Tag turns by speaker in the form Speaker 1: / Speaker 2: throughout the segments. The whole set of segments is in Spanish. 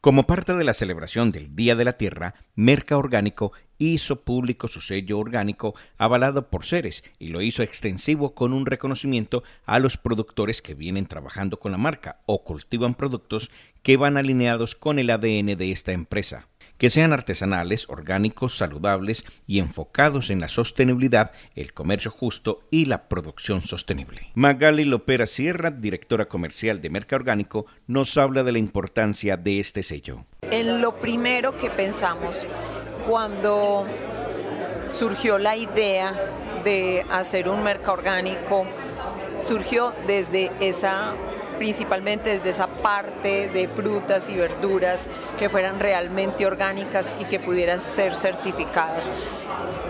Speaker 1: Como parte de la celebración del Día de la Tierra, Merca Orgánico hizo público su sello orgánico avalado por Ceres y lo hizo extensivo con un reconocimiento a los productores que vienen trabajando con la marca o cultivan productos que van alineados con el ADN de esta empresa que sean artesanales, orgánicos, saludables y enfocados en la sostenibilidad, el comercio justo y la producción sostenible. Magali Lopera Sierra, directora comercial de Merca Orgánico, nos habla de la importancia de este sello.
Speaker 2: En lo primero que pensamos cuando surgió la idea de hacer un mercado orgánico, surgió desde esa principalmente desde esa parte de frutas y verduras que fueran realmente orgánicas y que pudieran ser certificadas.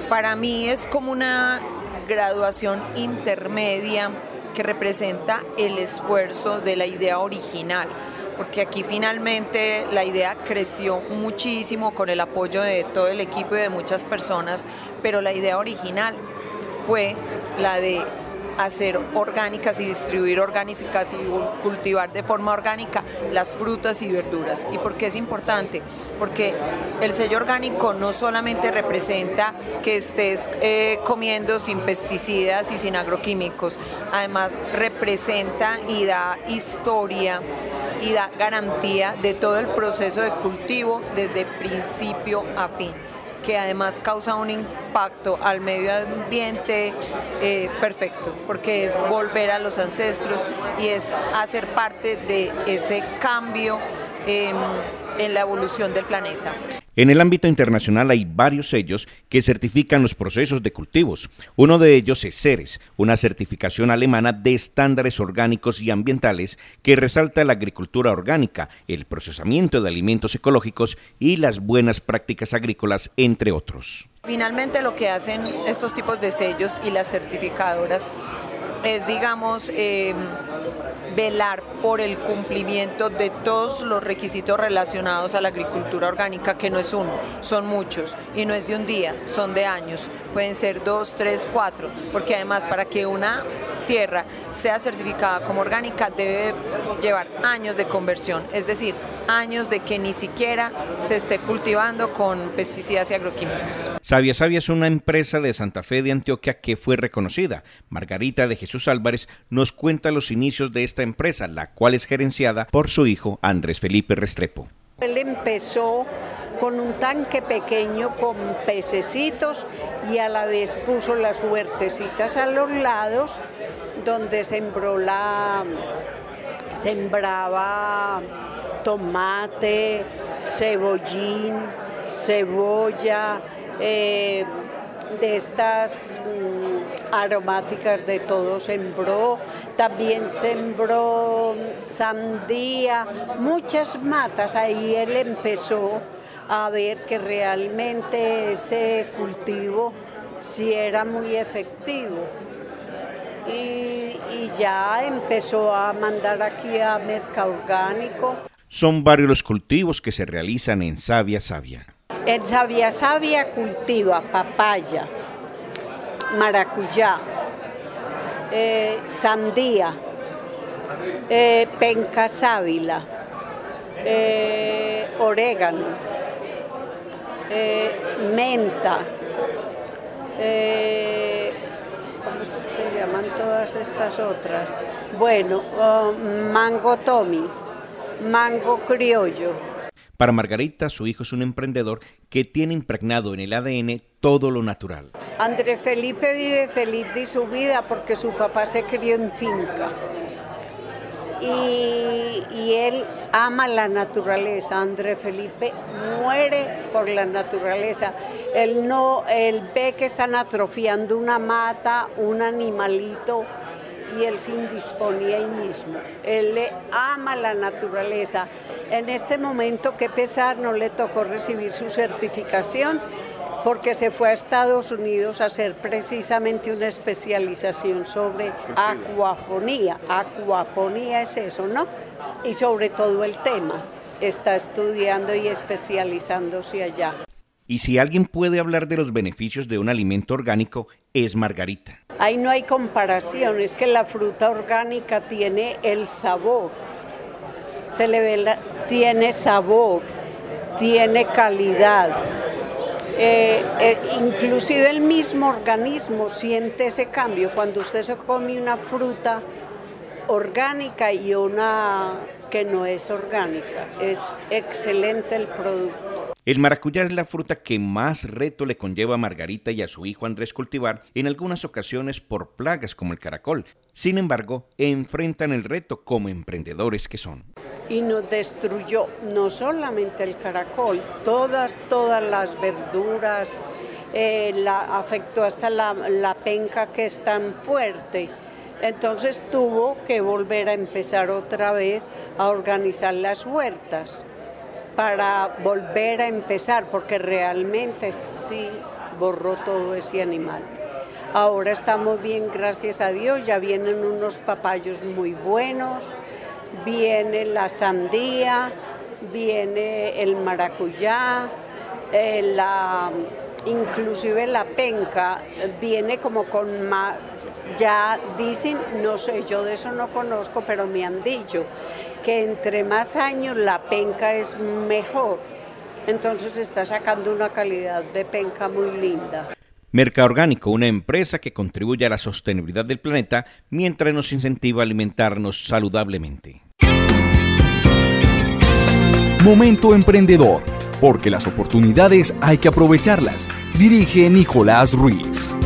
Speaker 2: Para mí es como una graduación intermedia que representa el esfuerzo de la idea original, porque aquí finalmente la idea creció muchísimo con el apoyo de todo el equipo y de muchas personas, pero la idea original fue la de hacer orgánicas y distribuir orgánicas y cultivar de forma orgánica las frutas y verduras. ¿Y por qué es importante? Porque el sello orgánico no solamente representa que estés eh, comiendo sin pesticidas y sin agroquímicos, además representa y da historia y da garantía de todo el proceso de cultivo desde principio a fin que además causa un impacto al medio ambiente eh, perfecto, porque es volver a los ancestros y es hacer parte de ese cambio en la evolución del planeta.
Speaker 1: En el ámbito internacional hay varios sellos que certifican los procesos de cultivos. Uno de ellos es CERES, una certificación alemana de estándares orgánicos y ambientales que resalta la agricultura orgánica, el procesamiento de alimentos ecológicos y las buenas prácticas agrícolas, entre otros.
Speaker 2: Finalmente lo que hacen estos tipos de sellos y las certificadoras es, digamos, eh, velar por el cumplimiento de todos los requisitos relacionados a la agricultura orgánica, que no es uno, son muchos, y no es de un día, son de años, pueden ser dos, tres, cuatro, porque además para que una tierra sea certificada como orgánica debe llevar años de conversión, es decir, años de que ni siquiera se esté cultivando con pesticidas y agroquímicos.
Speaker 1: Sabia Sabia es una empresa de Santa Fe de Antioquia que fue reconocida. Margarita de Jesús Álvarez nos cuenta los inicios de esta empresa, la cual es gerenciada por su hijo Andrés Felipe Restrepo.
Speaker 3: Él empezó con un tanque pequeño con pececitos y a la vez puso las huertecitas a los lados donde sembró la sembraba tomate, cebollín, cebolla, eh, de estas mm, aromáticas de todo sembró, también sembró sandía, muchas matas, ahí él empezó a ver que realmente ese cultivo sí era muy efectivo. Y, y ya empezó a mandar aquí a Mercado Orgánico.
Speaker 1: Son varios los cultivos que se realizan en Sabia Sabia.
Speaker 3: En Sabia Sabia cultiva papaya, maracuyá, eh, sandía, eh, penca sábila, eh, orégano, menta, ¿cómo se llaman todas estas otras? Bueno, oh, mango tomi, mango criollo
Speaker 1: para Margarita, su hijo es un emprendedor que tiene impregnado en el ADN todo lo natural.
Speaker 3: Andrés Felipe vive feliz de su vida porque su papá se crió en finca. Y, y, él ama la naturaleza. Andrés Felipe muere por la naturaleza. Él no, él ve que están atrofiando una mata, un animalito, y él se indisponía ahí mismo. Él le ama la naturaleza. En este momento, qué pesar, no le tocó recibir su certificación porque se fue a Estados Unidos a hacer precisamente una especialización sobre acuafonía. Acuafonía es eso, ¿no? Y sobre todo el tema. Está estudiando y especializándose allá.
Speaker 1: Y si alguien puede hablar de los beneficios de un alimento orgánico, es Margarita.
Speaker 3: Ahí no hay comparación, es que la fruta orgánica tiene el sabor se le ve, tiene sabor, tiene calidad. Eh, eh, inclusive el mismo organismo siente ese cambio cuando usted se come una fruta orgánica y una que no es orgánica. Es excelente el producto.
Speaker 1: El maracuyá es la fruta que más reto le conlleva a Margarita y a su hijo Andrés cultivar, en algunas ocasiones por plagas como el caracol. Sin embargo, enfrentan el reto como emprendedores que son.
Speaker 3: Y nos destruyó no solamente el caracol, todas, todas las verduras, eh, la, afectó hasta la, la penca que es tan fuerte. Entonces tuvo que volver a empezar otra vez a organizar las huertas para volver a empezar, porque realmente sí borró todo ese animal. Ahora estamos bien, gracias a Dios, ya vienen unos papayos muy buenos, viene la sandía, viene el maracuyá, eh, la inclusive la penca viene como con más, ya dicen, no sé, yo de eso no conozco, pero me han dicho que entre más años la penca es mejor. Entonces está sacando una calidad de penca muy linda.
Speaker 1: Mercaorgánico, una empresa que contribuye a la sostenibilidad del planeta mientras nos incentiva a alimentarnos saludablemente.
Speaker 4: Momento emprendedor porque las oportunidades hay que aprovecharlas. Dirige Nicolás Ruiz.